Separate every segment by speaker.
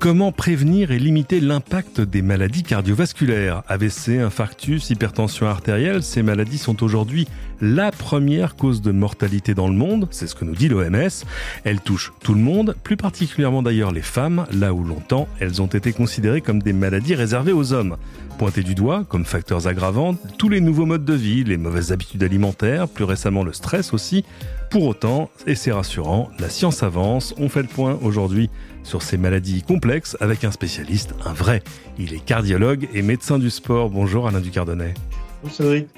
Speaker 1: Comment prévenir et limiter l'impact des maladies cardiovasculaires? AVC, infarctus, hypertension artérielle, ces maladies sont aujourd'hui la première cause de mortalité dans le monde, c'est ce que nous dit l'OMS. Elles touchent tout le monde, plus particulièrement d'ailleurs les femmes, là où longtemps elles ont été considérées comme des maladies réservées aux hommes. Pointées du doigt comme facteurs aggravants, tous les nouveaux modes de vie, les mauvaises habitudes alimentaires, plus récemment le stress aussi. Pour autant, et c'est rassurant, la science avance, on fait le point aujourd'hui sur ces maladies complexes avec un spécialiste, un vrai. Il est cardiologue et médecin du sport. Bonjour Alain Ducardonnet.
Speaker 2: Bonjour Cédric.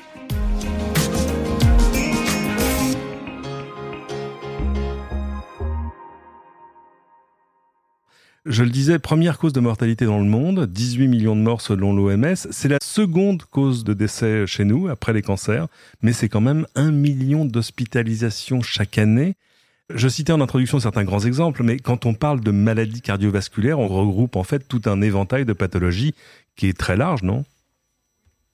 Speaker 1: Je le disais, première cause de mortalité dans le monde, 18 millions de morts selon l'OMS. C'est la seconde cause de décès chez nous, après les cancers, mais c'est quand même un million d'hospitalisations chaque année. Je citais en introduction certains grands exemples, mais quand on parle de maladies cardiovasculaires, on regroupe en fait tout un éventail de pathologies qui est très large, non?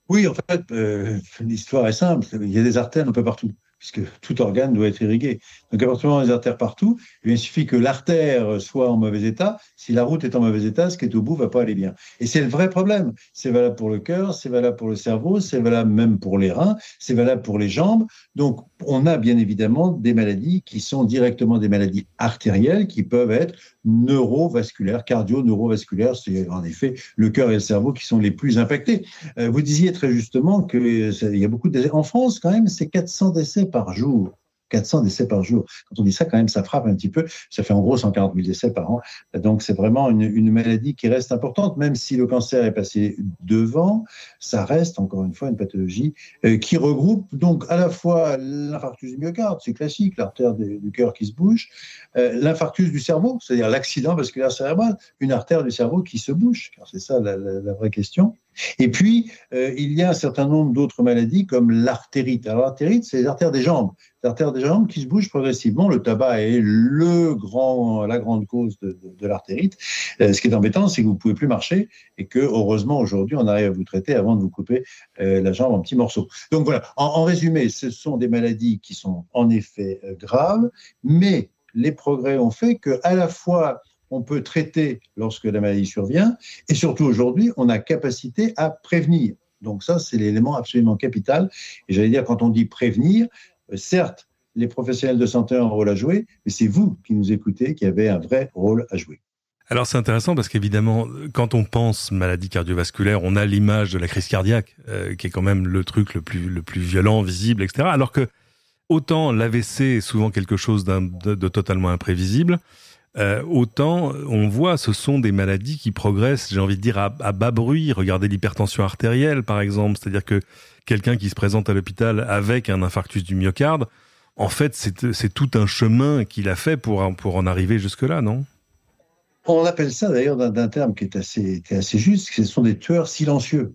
Speaker 2: Oui, en fait, euh, l'histoire est simple. Il y a des artères un peu partout puisque tout organe doit être irrigué. Donc, à partir du moment où des artères partout, il suffit que l'artère soit en mauvais état. Si la route est en mauvais état, ce qui est au bout va pas aller bien. Et c'est le vrai problème. C'est valable pour le cœur, c'est valable pour le cerveau, c'est valable même pour les reins, c'est valable pour les jambes. Donc, on a bien évidemment des maladies qui sont directement des maladies artérielles, qui peuvent être neurovasculaires, cardio-neurovasculaires. C'est en effet le cœur et le cerveau qui sont les plus impactés. Euh, vous disiez très justement qu'il y a beaucoup de. En France, quand même, c'est 400 décès par jour. 400 décès par jour. Quand on dit ça, quand même, ça frappe un petit peu. Ça fait en gros 140 000 décès par an. Donc, c'est vraiment une, maladie qui reste importante. Même si le cancer est passé devant, ça reste, encore une fois, une pathologie euh, qui regroupe donc à la fois l'infarctus du myocarde, c'est classique, l'artère du cœur qui se bouge, euh, l'infarctus du cerveau, c'est-à-dire l'accident vasculaire cérébral, une artère du cerveau qui se bouge, car c'est ça la vraie question. Et puis, euh, il y a un certain nombre d'autres maladies comme l'artérite. Alors, l'artérite, c'est les artères des jambes. Les artères des jambes qui se bougent progressivement. Le tabac est le grand, la grande cause de, l'artérite. Euh, ce qui est embêtant, c'est que vous ne pouvez plus marcher et que, heureusement, aujourd'hui, on arrive à vous traiter avant de vous couper euh, la jambe en petits morceaux. Donc, voilà. En, en, résumé, ce sont des maladies qui sont en effet graves, mais les progrès ont fait que, à la fois, on peut traiter lorsque la maladie survient, et surtout aujourd'hui, on a capacité à prévenir. Donc ça, c'est l'élément absolument capital. Et j'allais dire, quand on dit prévenir, euh, certes, les professionnels de santé ont un rôle à jouer, mais c'est vous qui nous écoutez qui avez un vrai rôle à jouer.
Speaker 1: Alors c'est intéressant parce qu'évidemment, quand on pense maladie cardiovasculaire, on a l'image de la crise cardiaque, euh, qui est quand même le truc le plus, le plus violent, visible, etc. Alors que autant l'AVC est souvent quelque chose de, de, totalement imprévisible, euh, autant on voit ce sont des maladies qui progressent, j'ai envie de dire, à, à bas bruit. Regardez l'hypertension artérielle, par exemple. C'est-à-dire que quelqu'un qui se présente à l'hôpital avec un infarctus du myocarde, en fait, c'est tout un chemin qu'il a fait pour, pour en arriver jusque-là, non?
Speaker 2: On appelle ça d'ailleurs d'un terme qui est assez, qui est assez juste, ce sont des tueurs silencieux.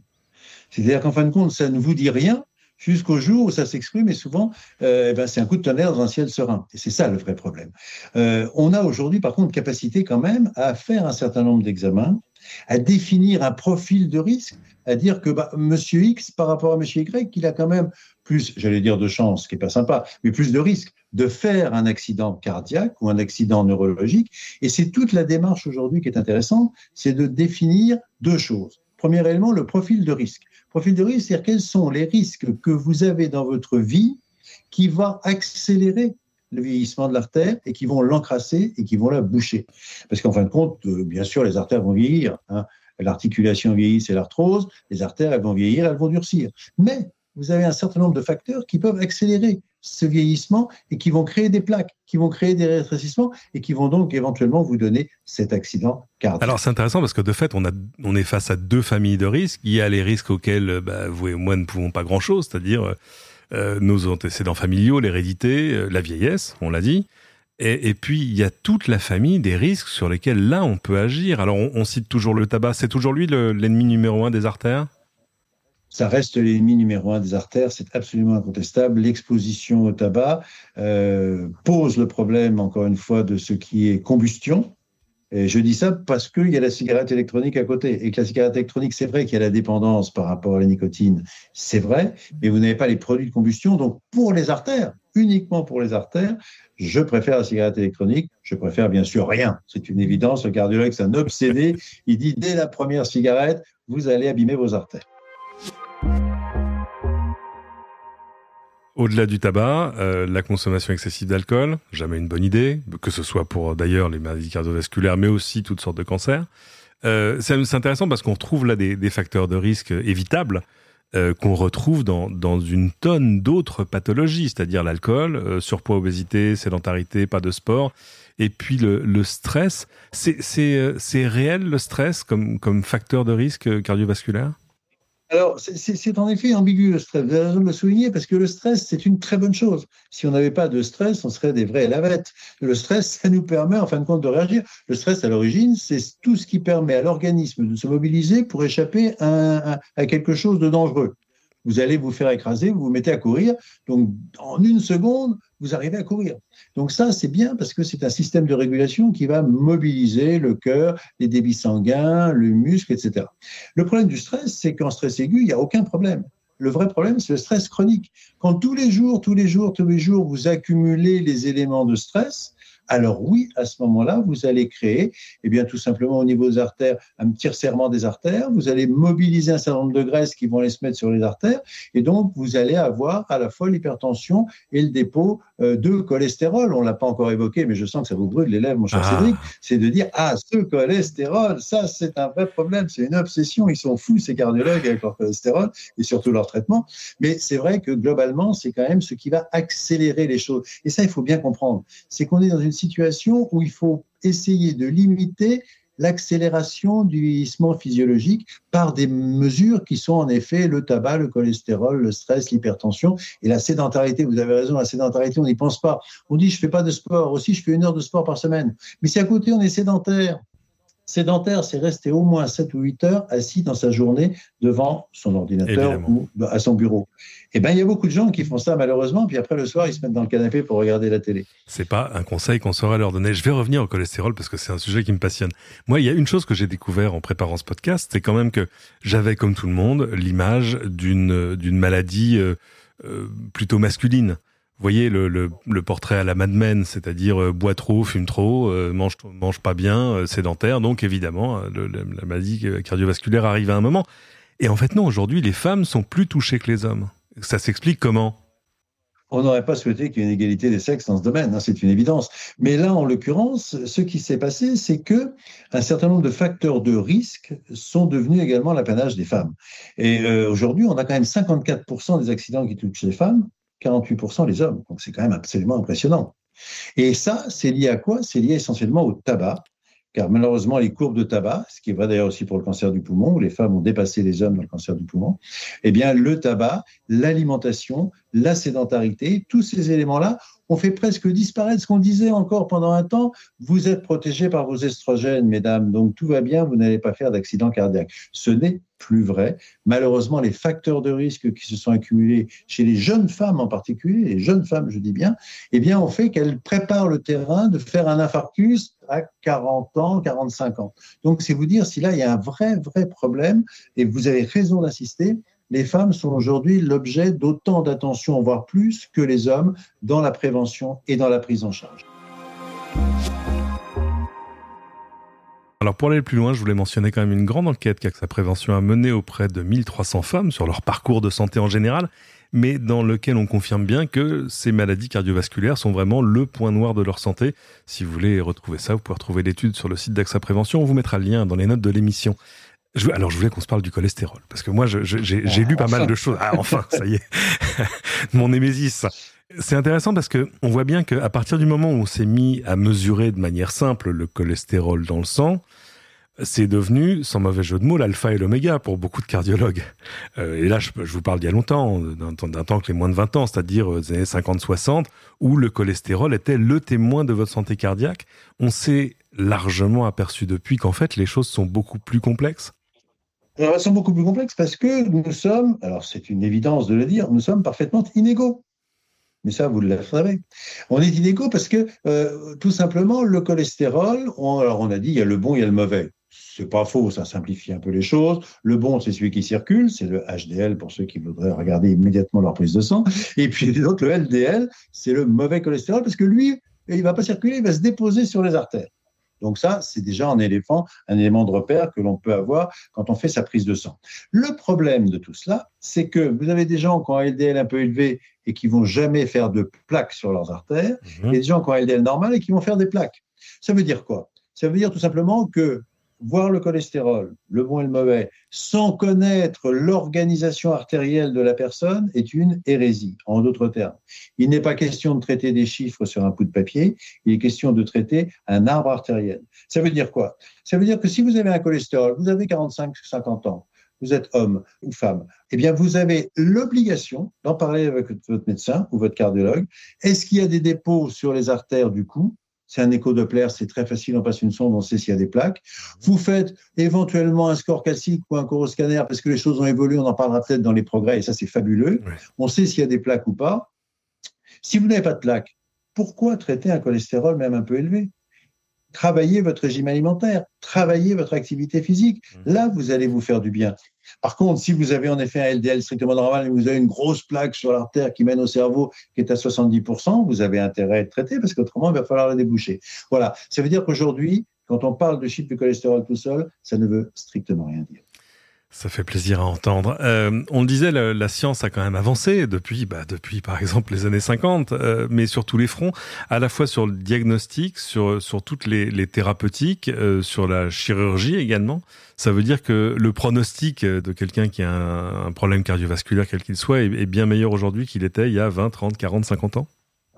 Speaker 2: C'est-à-dire qu'en fin de compte, ça ne vous dit rien, jusqu'au jour où ça s'exprime et souvent euh, eh ben, c'est un coup de tonnerre dans un ciel serein. Et c'est ça le vrai problème. Euh, on a aujourd'hui par contre capacité quand même à faire un certain nombre d'examens à définir un profil de risque à dire que bah, monsieur X par rapport à monsieur Y qu'il a quand même plus j'allais dire de chance qui est pas sympa mais plus de risque de faire un accident cardiaque ou un accident neurologique. Et c'est toute la démarche aujourd'hui qui est intéressante c'est de définir deux choses. Premier élément le profil de risque Profil de risque, c'est-à-dire quels sont les risques que vous avez dans votre vie qui vont accélérer le vieillissement de l'artère et qui vont l'encrasser et qui vont la boucher. Parce qu'en fin de compte, euh, bien sûr, les artères vont vieillir. Hein. L'articulation vieillit, c'est l'arthrose. Les artères, elles vont vieillir, elles vont durcir. Mais vous avez un certain nombre de facteurs qui peuvent accélérer ce vieillissement et qui vont créer des plaques, qui vont créer des rétrécissements et qui vont donc éventuellement vous donner cet accident cardiaque.
Speaker 1: Alors c'est intéressant parce que de fait, on, est face à deux familles de risques. Il y a les risques auxquels bah, vous et moi ne pouvons pas grand-chose, c'est-à-dire euh, nos antécédents familiaux, l'hérédité, euh, la vieillesse, on l'a dit. Et, puis, il y a toute la famille des risques sur lesquels là, on peut agir. Alors, on cite toujours le tabac. C'est toujours lui l'ennemi numéro un des artères?
Speaker 2: Ça reste l'ennemi numéro un des artères, c'est absolument incontestable. L'exposition au tabac euh, pose le problème, encore une fois, de ce qui est combustion. Et je dis ça parce qu'il y a la cigarette électronique à côté. Et que la cigarette électronique, c'est vrai qu'il y a la dépendance par rapport à la nicotine, c'est vrai, mais vous n'avez pas les produits de combustion. Donc, pour les artères, uniquement pour les artères, je préfère la cigarette électronique. Je préfère bien sûr rien. C'est une évidence. Le cardiologue, c'est un obsédé. Il dit dès la première cigarette, vous allez abîmer vos artères.
Speaker 1: Au-delà du tabac, euh, la consommation excessive d'alcool, jamais une bonne idée, que ce soit pour d'ailleurs les maladies cardiovasculaires, mais aussi toutes sortes de cancers. Euh, c'est intéressant parce qu'on retrouve là des, facteurs de risque évitables euh, qu'on retrouve dans, une tonne d'autres pathologies, c'est-à-dire l'alcool, surpoids, obésité, sédentarité, pas de sport, et puis le, stress. C'est réel le stress comme facteur de risque cardiovasculaire?
Speaker 2: Alors, c'est en effet ambigu le stress. Vous avez raison de le souligner parce que le stress, c'est une très bonne chose. Si on n'avait pas de stress, on serait des vrais lavettes. Le stress, ça nous permet, en fin de compte, de réagir. Le stress, à l'origine, c'est tout ce qui permet à l'organisme de se mobiliser pour échapper à, quelque chose de dangereux vous allez vous faire écraser, vous vous mettez à courir. Donc, en une seconde, vous arrivez à courir. Donc ça, c'est bien parce que c'est un système de régulation qui va mobiliser le cœur, les débits sanguins, le muscle, etc. Le problème du stress, c'est qu'en stress aigu, il n'y a aucun problème. Le vrai problème, c'est le stress chronique. Quand tous les jours, tous les jours, tous les jours, vous accumulez les éléments de stress, alors oui, à ce moment-là, vous allez créer, eh bien, tout simplement au niveau des artères, un petit resserrement des artères. Vous allez mobiliser un certain nombre de graisses qui vont aller se mettre sur les artères. Et donc, vous allez avoir à la fois l'hypertension et le dépôt de cholestérol. On ne l'a pas encore évoqué, mais je sens que ça vous brûle les lèvres, mon cher ah. Cédric. C'est de dire, ah, ce cholestérol, ça, c'est un vrai problème. C'est une obsession. Ils sont fous, ces cardiologues, avec leur cholestérol et surtout leur traitement. Mais c'est vrai que globalement, c'est quand même ce qui va accélérer les choses. Et ça, il faut bien comprendre. C'est qu'on est dans une situation où il faut essayer de limiter l'accélération du vieillissement physiologique par des mesures qui sont en effet le tabac, le cholestérol, le stress, l'hypertension et la sédentarité. Vous avez raison, la sédentarité, on n'y pense pas. On dit je fais pas de sport, aussi je fais une heure de sport par semaine. Mais si à côté on est sédentaire, Sédentaire, c'est rester au moins 7 ou 8 heures assis dans sa journée devant son ordinateur ou à son bureau. Eh bien, il y a beaucoup de gens qui font ça malheureusement, puis après le soir, ils se mettent dans le canapé pour regarder la télé.
Speaker 1: C'est pas un conseil qu'on saurait leur donner. Je vais revenir au cholestérol parce que c'est un sujet qui me passionne. Moi, il y a une chose que j'ai découvert en préparant ce podcast, c'est quand même que j'avais, comme tout le monde, l'image d'une d'une maladie euh, euh, plutôt masculine voyez le, portrait à la Mad Men, c'est-à-dire euh, boit trop, fume trop, euh, mange pas bien, euh, sédentaire. Donc évidemment, la maladie cardiovasculaire arrive à un moment. Et en fait non, aujourd'hui les femmes sont plus touchées que les hommes. Ça s'explique comment?
Speaker 2: On n'aurait pas souhaité qu'il y ait une égalité des sexes dans ce domaine, hein, c'est une évidence. Mais là, en l'occurrence, ce qui s'est passé, c'est que un certain nombre de facteurs de risque sont devenus également l'apanage des femmes. Et aujourd'hui, on a quand même 54% des accidents qui touchent les femmes 48% les hommes. Donc c'est quand même absolument impressionnant. Et ça, c'est lié à quoi? C'est lié essentiellement au tabac, car malheureusement, les courbes de tabac, ce qui est vrai d'ailleurs aussi pour le cancer du poumon, où les femmes ont dépassé les hommes dans le cancer du poumon, eh bien, le tabac, l'alimentation, la sédentarité, tous ces éléments-là ont fait presque disparaître ce qu'on disait encore pendant un temps. Vous êtes protégés par vos estrogènes, mesdames, donc tout va bien, vous n'allez pas faire d'accident cardiaque. Ce n'est plus vrai. Malheureusement, les facteurs de risque qui se sont accumulés chez les jeunes femmes en particulier, les jeunes femmes, je dis bien, eh bien, ont fait qu'elles préparent le terrain de faire un infarctus à 40 ans, 45 ans. Donc, c'est vous dire si là, il y a un vrai, vrai problème, et vous avez raison d'insister, les femmes sont aujourd'hui l'objet d'autant d'attention, voire plus, que les hommes dans la prévention et dans la prise en charge.
Speaker 1: Alors pour aller plus loin, je voulais mentionner quand même une grande enquête qu'AXA Prévention a menée auprès de 1300 femmes sur leur parcours de santé en général, mais dans lequel on confirme bien que ces maladies cardiovasculaires sont vraiment le point noir de leur santé. Si vous voulez retrouver ça, vous pouvez retrouver l'étude sur le site d'AXA Prévention, on vous mettra le lien dans les notes de l'émission. alors je voulais qu'on se parle du cholestérol, parce que moi j'ai lu pas mal de choses. Ah enfin, ça y est, mon némésis. C'est intéressant parce que on voit bien qu'à partir du moment où on s'est mis à mesurer de manière simple le cholestérol dans le sang, c'est devenu, sans mauvais jeu de mots, l'alpha et l'oméga pour beaucoup de cardiologues. Euh, et là, je, vous parle d'il y a longtemps, d'un temps que les moins de 20 ans, c'est-à-dire euh, des années 50-60, où le cholestérol était le témoin de votre santé cardiaque. On s'est largement aperçu depuis qu'en fait, les choses sont beaucoup plus complexes.
Speaker 2: elles sont beaucoup plus complexes parce que nous sommes, alors c'est une évidence de le dire, nous sommes parfaitement inégaux. Mais ça, vous le savez. On est inégaux parce que, euh, tout simplement, le cholestérol, alors on a dit, il y a le bon, il y a le mauvais. C'est pas faux, ça simplifie un peu les choses. Le bon, c'est celui qui circule, c'est le HDL pour ceux qui voudraient regarder immédiatement leur prise de sang. Et puis donc le LDL, c'est le mauvais cholestérol parce que lui, il va pas circuler, il va se déposer sur les artères. Donc ça, c'est déjà un élément, un élément de repère que l'on peut avoir quand on fait sa prise de sang. Le problème de tout cela, c'est que vous avez des gens qui ont un LDL un peu élevé et qui vont jamais faire de plaques sur leurs artères, mhm. et des gens qui ont un LDL normal et qui vont faire des plaques. Ça veut dire quoi? Ça veut dire tout simplement que voir le cholestérol, le bon et le mauvais, sans connaître l'organisation artérielle de la personne est une hérésie. En d'autres termes, il n'est pas question de traiter des chiffres sur un bout de papier, il est question de traiter un arbre artériel. Ça veut dire quoi? Ça veut dire que si vous avez un cholestérol, vous avez 45-50 ans, vous êtes homme ou femme, eh bien, vous avez l'obligation d'en parler avec votre médecin ou votre cardiologue. Est-ce qu'il y a des dépôts sur les artères du cou? C'est un écho-doppler, c'est très facile, on passe une sonde, on sait s'il y a des plaques. Vous faites éventuellement un score calcique ou un coroscanner parce que les choses ont évolué, on en parlera peut-être dans les progrès, et ça c'est fabuleux. On sait s'il y a des plaques ou pas. Si vous n'avez pas de plaques, pourquoi traiter un cholestérol même un peu élevé? Travaillez votre régime alimentaire, travaillez votre activité physique. Mmh. Là, vous allez vous faire du bien. Par contre, si vous avez en effet un LDL strictement normal et vous avez une grosse plaque sur l'artère qui mène au cerveau qui est à 70%, vous avez intérêt à être traité parce qu'autrement, il va falloir la déboucher. Voilà. Ça veut dire qu'aujourd'hui, quand on parle de chiffre de cholestérol tout seul, ça ne veut strictement rien dire.
Speaker 1: Ça fait plaisir à entendre. Euh, on le disait, la, science a quand même avancé depuis, bah, depuis par exemple les années 50, euh, mais sur tous les fronts, à la fois sur le diagnostic, sur, sur toutes les, les thérapeutiques, euh, sur la chirurgie également. Ça veut dire que le pronostic de quelqu'un qui a un, problème cardiovasculaire, quel qu'il soit, est, est bien meilleur aujourd'hui qu'il était il y a 20, 30, 40, 50 ans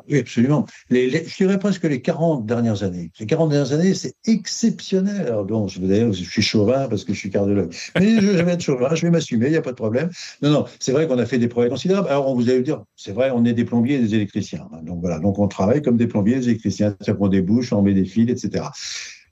Speaker 2: oui, absolument. Je dirais presque les 40 dernières années. Les 40 dernières années, c'est exceptionnel. Alors, bon, je, je suis chauvin parce que je suis cardiologue. Mais je, vais être chauvin, je vais m'assumer, il n'y a pas de problème. Non, non, c'est vrai qu'on a fait des progrès considérables. Alors, on vous allez dire, c'est vrai, on est des plombiers et des électriciens. Donc, voilà. Donc, on travaille comme des plombiers et des électriciens. C'est-à-dire qu'on débouche, on met des fils, etc.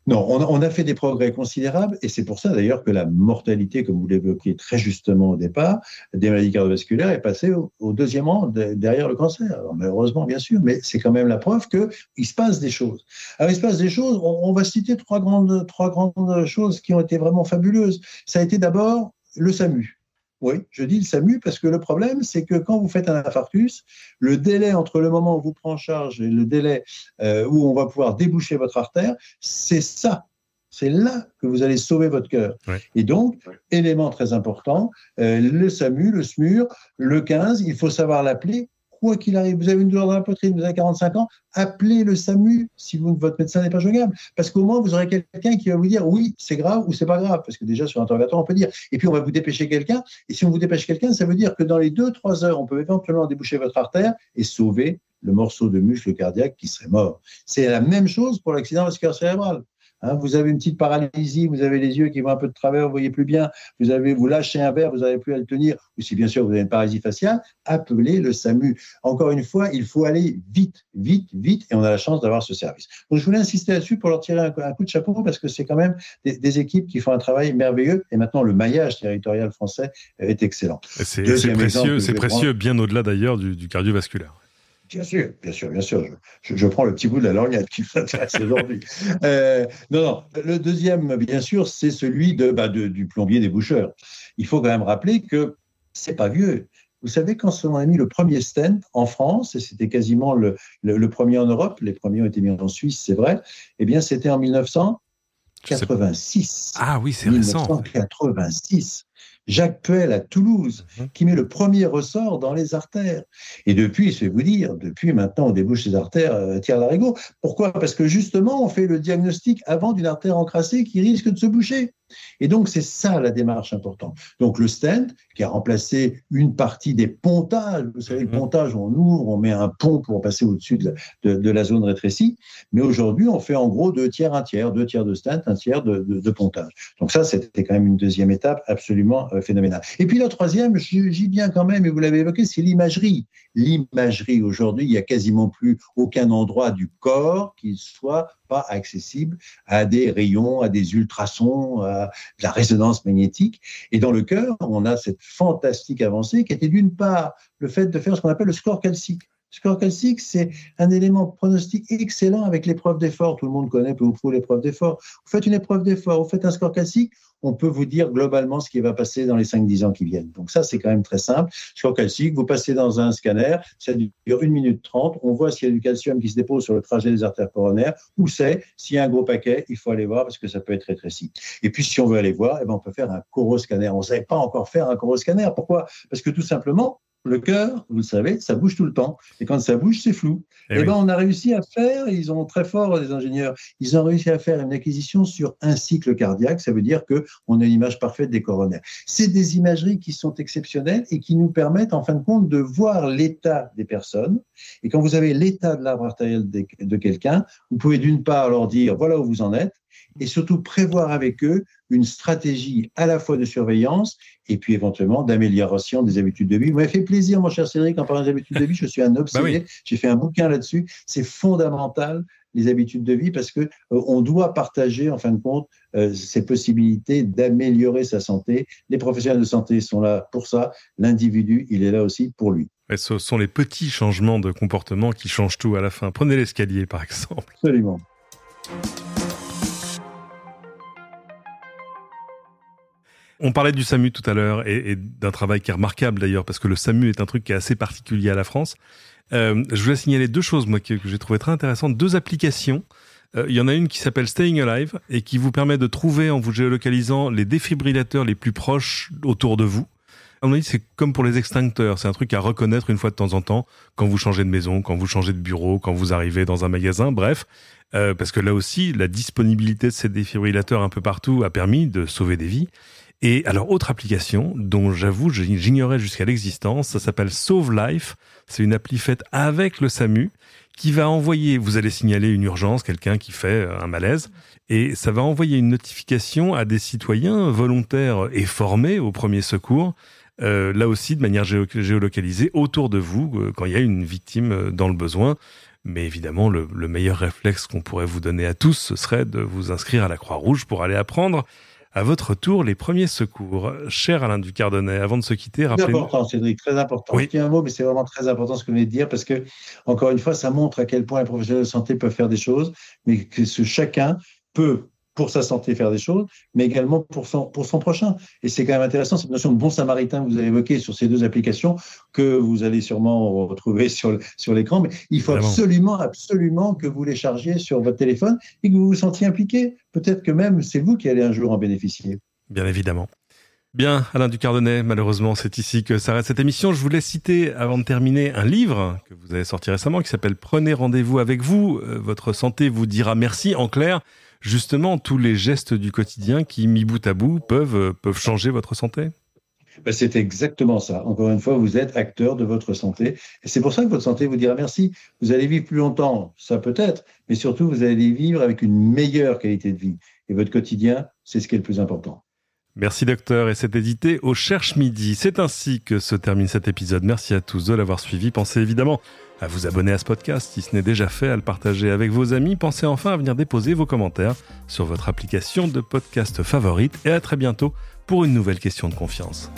Speaker 2: Non, on, a fait des progrès considérables et c'est pour ça d'ailleurs que la mortalité, comme vous l'évoquiez très justement au départ, des maladies cardiovasculaires est passée au, deuxième rang derrière le cancer. Alors, malheureusement, bien sûr, mais c'est quand même la preuve qu'il se passe des choses. Alors, il se passe des choses, on, va citer trois grandes, trois grandes choses qui ont été vraiment fabuleuses. Ça a été d'abord le SAMU. Oui, je dis le SAMU parce que le problème, c'est que quand vous faites un infarctus, le délai entre le moment où on vous prend en charge et le délai euh, où on va pouvoir déboucher votre artère, c'est ça. C'est là que vous allez sauver votre cœur. Et donc, élément très important, euh, le SAMU, le SMUR, le 15, il faut savoir l'appeler quoi qu'il arrive, vous avez une douleur dans la poitrine, vous avez 45 ans, appelez le SAMU si votre médecin n'est pas joignable. Parce qu'au moins, vous aurez quelqu'un qui va vous dire oui, c'est grave ou c'est pas grave. Parce que déjà, sur interrogatoire, on peut dire. Et puis, on va vous dépêcher quelqu'un. Et si on vous dépêche quelqu'un, ça veut dire que dans les 2-3 heures, on peut éventuellement déboucher votre artère et sauver le morceau de muscle cardiaque qui serait mort. C'est la même chose pour l'accident vasculaire cérébral. Hein, vous avez une petite paralysie, vous avez les yeux qui vont un peu de travers, vous voyez plus bien, vous avez vous lâchez un verre, vous n'avez plus à le tenir, ou si bien sûr vous avez une paralysie faciale, appelez le SAMU. Encore une fois, il faut aller vite, vite, vite, et on a la chance d'avoir ce service. Donc je voulais insister là-dessus pour leur tirer un, coup de chapeau parce que c'est quand même des, équipes qui font un travail merveilleux, et maintenant le maillage territorial français est excellent.
Speaker 1: C'est précieux, c'est précieux, bien au-delà d'ailleurs du cardiovasculaire.
Speaker 2: Bien sûr, bien sûr, bien sûr. Je, prends le petit bout de la lorgnette qui m'intéresse aujourd'hui. Euh, non, non. Le deuxième, bien sûr, c'est celui de, bah, du plombier des boucheurs. Il faut quand même rappeler que c'est pas vieux. Vous savez, quand on a mis le premier stent en France, et c'était quasiment le, le, premier en Europe, les premiers ont été mis en Suisse, c'est vrai, eh bien, c'était en 1986.
Speaker 1: Ah oui, c'est récent.
Speaker 2: 1986. Jacques Puel à Toulouse, mhm. qui met le premier ressort dans les artères. Et depuis, je vais vous dire, depuis maintenant, on débouche les artères euh, tiers d'arigot. Pourquoi? Parce que justement, on fait le diagnostic avant d'une artère encrassée qui risque de se boucher. Et donc, c'est ça la démarche importante. Donc, le stent, qui a remplacé une partie des pontages, vous savez, le mhm. pontage, on ouvre, on met un pont pour passer au-dessus de, de, la zone rétrécie, mais aujourd'hui, on fait en gros deux tiers, un tiers, deux tiers de stent, un tiers de, de pontage. Donc ça, c'était quand même une deuxième étape absolument euh, phénoménale. Et puis la troisième, j'y viens quand même, et vous l'avez évoqué, c'est l'imagerie. L'imagerie, aujourd'hui, il n'y a quasiment plus aucun endroit du corps qui soit pas accessible à des rayons, à des ultrasons, à de la résonance magnétique. Et dans le cœur, on a cette fantastique avancée qui était d'une part le fait de faire ce qu'on appelle le score calcique. score calcique, c'est un élément pronostic excellent avec l'épreuve d'effort. Tout le monde connaît peu ou prou l'épreuve d'effort. Vous faites une épreuve d'effort, vous faites un score calcique, on peut vous dire globalement ce qui va passer dans les 5-10 ans qui viennent. Donc ça, c'est quand même très simple. Score calcique, vous passez dans un scanner, ça dure 1 minute 30, on voit s'il y a du calcium qui se dépose sur le trajet des artères coronaires, où c'est, s'il y a un gros paquet, il faut aller voir parce que ça peut être rétréci. Et puis, si on veut aller voir, eh ben, on peut faire un coroscanner. On ne savait pas encore faire un coroscanner. Pourquoi? Parce que tout simplement, le cœur, vous le savez, ça bouge tout le temps. Et quand ça bouge, c'est flou. Et, eh eh ben, on a réussi à faire, ils ont très fort, les ingénieurs, ils ont réussi à faire une acquisition sur un cycle cardiaque. Ça veut dire qu'on a une image parfaite des coronaires. C'est des imageries qui sont exceptionnelles et qui nous permettent, en fin de compte, de voir l'état des personnes. Et quand vous avez l'état de l'arbre artériel de quelqu'un, vous pouvez d'une part leur dire, voilà où vous en êtes, et surtout prévoir avec eux une stratégie à la fois de surveillance et puis éventuellement d'amélioration des habitudes de vie. Vous m'avez fait plaisir, mon cher Cédric, en parlant des habitudes de vie. Je suis un bah obsédé. J'ai fait un bouquin là-dessus. C'est fondamental les habitudes de vie parce que euh, on doit partager en fin de compte euh, ces possibilités d'améliorer sa santé. Les professionnels de santé sont là pour ça. L'individu, il est là aussi pour lui.
Speaker 1: Et ce sont les petits changements de comportement qui changent tout à la fin. Prenez l'escalier par exemple.
Speaker 2: Absolument.
Speaker 1: On parlait du SAMU tout à l'heure et, d'un travail qui est remarquable d'ailleurs parce que le SAMU est un truc qui est assez particulier à la France. Euh, je voulais signaler deux choses moi que, j'ai trouvé très intéressantes, deux applications. Euh, il y en a une qui s'appelle Staying Alive et qui vous permet de trouver en vous géolocalisant les défibrillateurs les plus proches autour de vous. À mon avis, c'est comme pour les extincteurs. C'est un truc à reconnaître une fois de temps en temps quand vous changez de maison, quand vous changez de bureau, quand vous arrivez dans un magasin. Bref, euh, parce que là aussi, la disponibilité de ces défibrillateurs un peu partout a permis de sauver des vies. Et alors, autre application dont j'avoue, j'ignorais jusqu'à l'existence, ça s'appelle Sauve Life. C'est une appli faite avec le SAMU qui va envoyer, vous allez signaler une urgence, quelqu'un qui fait euh, un malaise, et ça va envoyer une notification à des citoyens volontaires et formés au premier secours, euh, là aussi de manière géolocalisée autour de vous euh, quand il y a une victime dans le besoin. Mais évidemment, le, le meilleur réflexe qu'on pourrait vous donner à tous, ce serait de vous inscrire à la Croix-Rouge pour aller apprendre à votre tour les premiers secours. Cher Alain Ducardonnet, avant de se quitter,
Speaker 2: rappelez Très important, Cédric, très important. Oui. Je un mot, mais c'est vraiment très important ce que vous venez de dire parce que, encore une fois, ça montre à quel point les professionnels de santé peuvent faire des choses, mais que ce chacun peut pour sa santé faire des choses, mais également pour son, pour son prochain. Et c'est quand même intéressant, cette notion de bon samaritain que vous avez évoquée sur ces deux applications, que vous allez sûrement retrouver sur, sur l'écran, mais il faut absolument, absolument que vous les chargiez sur votre téléphone et que vous vous sentiez impliqué. Peut-être que même c'est vous qui allez un jour en bénéficier.
Speaker 1: Bien évidemment. Bien, Alain Ducardonnet, malheureusement, c'est ici que s'arrête cette émission. Je voulais citer, avant de terminer, un livre que vous avez sorti récemment qui s'appelle Prenez rendez-vous avec vous. Euh, votre santé vous dira merci. En clair, justement tous les gestes du quotidien qui, mis bout à bout, peuvent, euh, peuvent changer votre santé?
Speaker 2: Ben, c'est exactement ça. Encore une fois, vous êtes acteur de votre santé. C'est pour ça que votre santé vous dira merci. Vous allez vivre plus longtemps, ça peut-être, mais surtout, vous allez vivre avec une meilleure qualité de vie. Et votre quotidien, c'est ce qui est le plus important.
Speaker 1: Merci docteur et c'est édité au Cherche Midi. C'est ainsi que se termine cet épisode. Merci à tous de l'avoir suivi. Pensez évidemment à vous abonner à ce podcast si ce n'est déjà fait, à le partager avec vos amis. Pensez enfin à venir déposer vos commentaires sur votre application de podcast favorite et à très bientôt pour une nouvelle question de confiance.